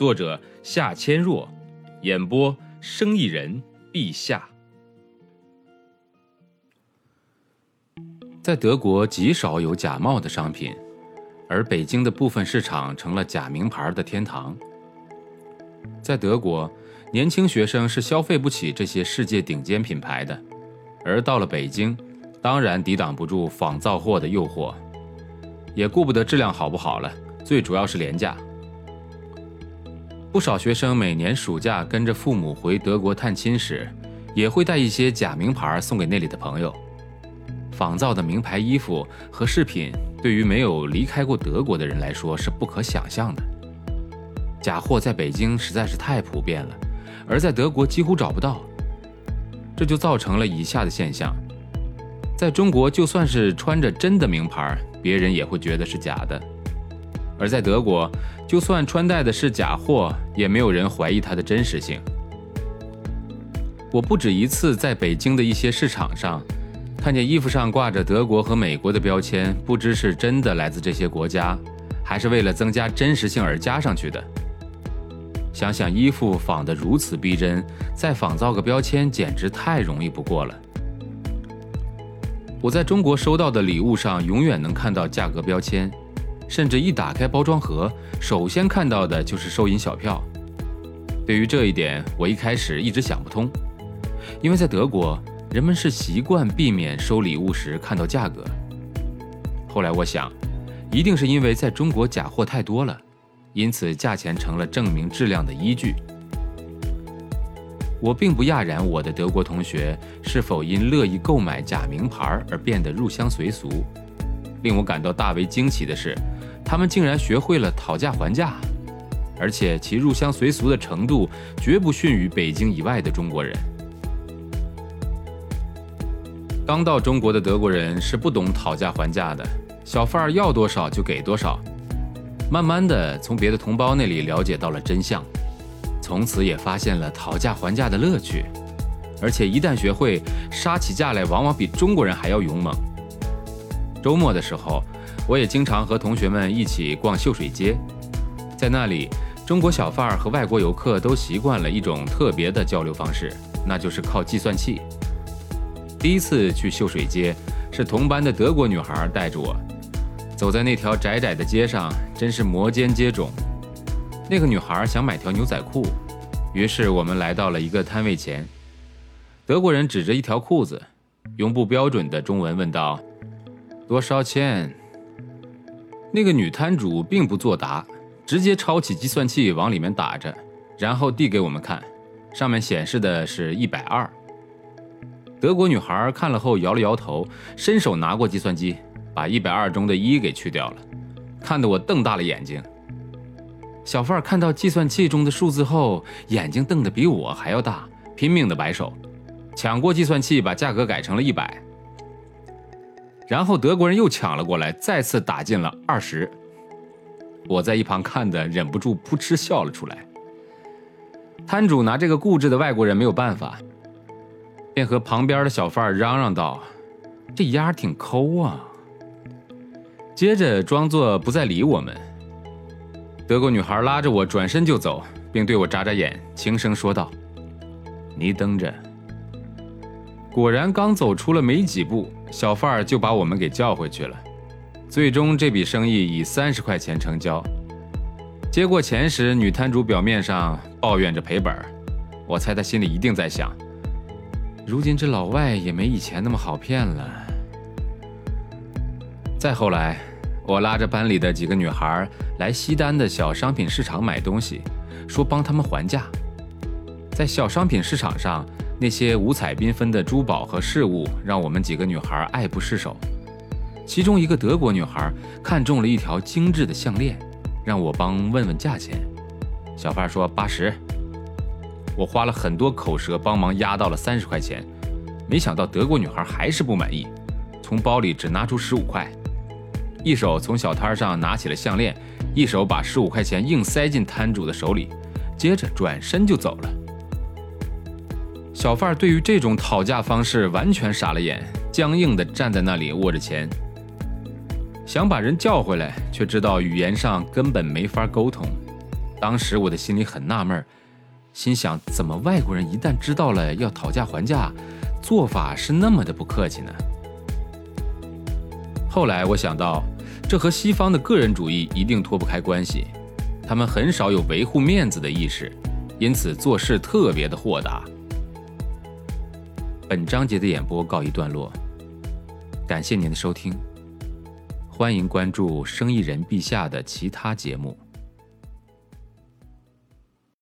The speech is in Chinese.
作者夏千若，演播生意人陛下。在德国极少有假冒的商品，而北京的部分市场成了假名牌的天堂。在德国，年轻学生是消费不起这些世界顶尖品牌的，而到了北京，当然抵挡不住仿造货的诱惑，也顾不得质量好不好了，最主要是廉价。不少学生每年暑假跟着父母回德国探亲时，也会带一些假名牌送给那里的朋友。仿造的名牌衣服和饰品，对于没有离开过德国的人来说是不可想象的。假货在北京实在是太普遍了，而在德国几乎找不到。这就造成了以下的现象：在中国，就算是穿着真的名牌，别人也会觉得是假的。而在德国，就算穿戴的是假货，也没有人怀疑它的真实性。我不止一次在北京的一些市场上，看见衣服上挂着德国和美国的标签，不知是真的来自这些国家，还是为了增加真实性而加上去的。想想衣服仿得如此逼真，再仿造个标签，简直太容易不过了。我在中国收到的礼物上，永远能看到价格标签。甚至一打开包装盒，首先看到的就是收银小票。对于这一点，我一开始一直想不通，因为在德国，人们是习惯避免收礼物时看到价格。后来我想，一定是因为在中国假货太多了，因此价钱成了证明质量的依据。我并不讶然，我的德国同学是否因乐意购买假名牌而变得入乡随俗。令我感到大为惊奇的是。他们竟然学会了讨价还价，而且其入乡随俗的程度绝不逊于北京以外的中国人。刚到中国的德国人是不懂讨价还价的，小贩儿要多少就给多少。慢慢的，从别的同胞那里了解到了真相，从此也发现了讨价还价的乐趣，而且一旦学会，杀起价来往往比中国人还要勇猛。周末的时候。我也经常和同学们一起逛秀水街，在那里，中国小贩儿和外国游客都习惯了一种特别的交流方式，那就是靠计算器。第一次去秀水街，是同班的德国女孩带着我，走在那条窄窄的街上，真是摩肩接踵。那个女孩想买条牛仔裤，于是我们来到了一个摊位前，德国人指着一条裤子，用不标准的中文问道：“多少钱？”那个女摊主并不作答，直接抄起计算器往里面打着，然后递给我们看，上面显示的是一百二。德国女孩看了后摇了摇头，伸手拿过计算机，把一百二中的一给去掉了，看得我瞪大了眼睛。小贩看到计算器中的数字后，眼睛瞪得比我还要大，拼命的摆手，抢过计算器把价格改成了一百。然后德国人又抢了过来，再次打进了二十。我在一旁看的忍不住扑哧笑了出来。摊主拿这个固执的外国人没有办法，便和旁边的小贩嚷嚷道：“这鸭挺抠啊。”接着装作不再理我们。德国女孩拉着我转身就走，并对我眨眨眼，轻声说道：“你等着。”果然，刚走出了没几步。小贩儿就把我们给叫回去了，最终这笔生意以三十块钱成交。接过钱时，女摊主表面上抱怨着赔本儿，我猜她心里一定在想：如今这老外也没以前那么好骗了。再后来，我拉着班里的几个女孩来西单的小商品市场买东西，说帮他们还价。在小商品市场上。那些五彩缤纷的珠宝和饰物让我们几个女孩爱不释手。其中一个德国女孩看中了一条精致的项链，让我帮问问价钱。小贩说八十。我花了很多口舌帮忙压到了三十块钱，没想到德国女孩还是不满意，从包里只拿出十五块，一手从小摊上拿起了项链，一手把十五块钱硬塞进摊主的手里，接着转身就走了。小贩对于这种讨价方式完全傻了眼，僵硬地站在那里握着钱，想把人叫回来，却知道语言上根本没法沟通。当时我的心里很纳闷，心想：怎么外国人一旦知道了要讨价还价，做法是那么的不客气呢？后来我想到，这和西方的个人主义一定脱不开关系，他们很少有维护面子的意识，因此做事特别的豁达。本章节的演播告一段落，感谢您的收听，欢迎关注生意人陛下的其他节目。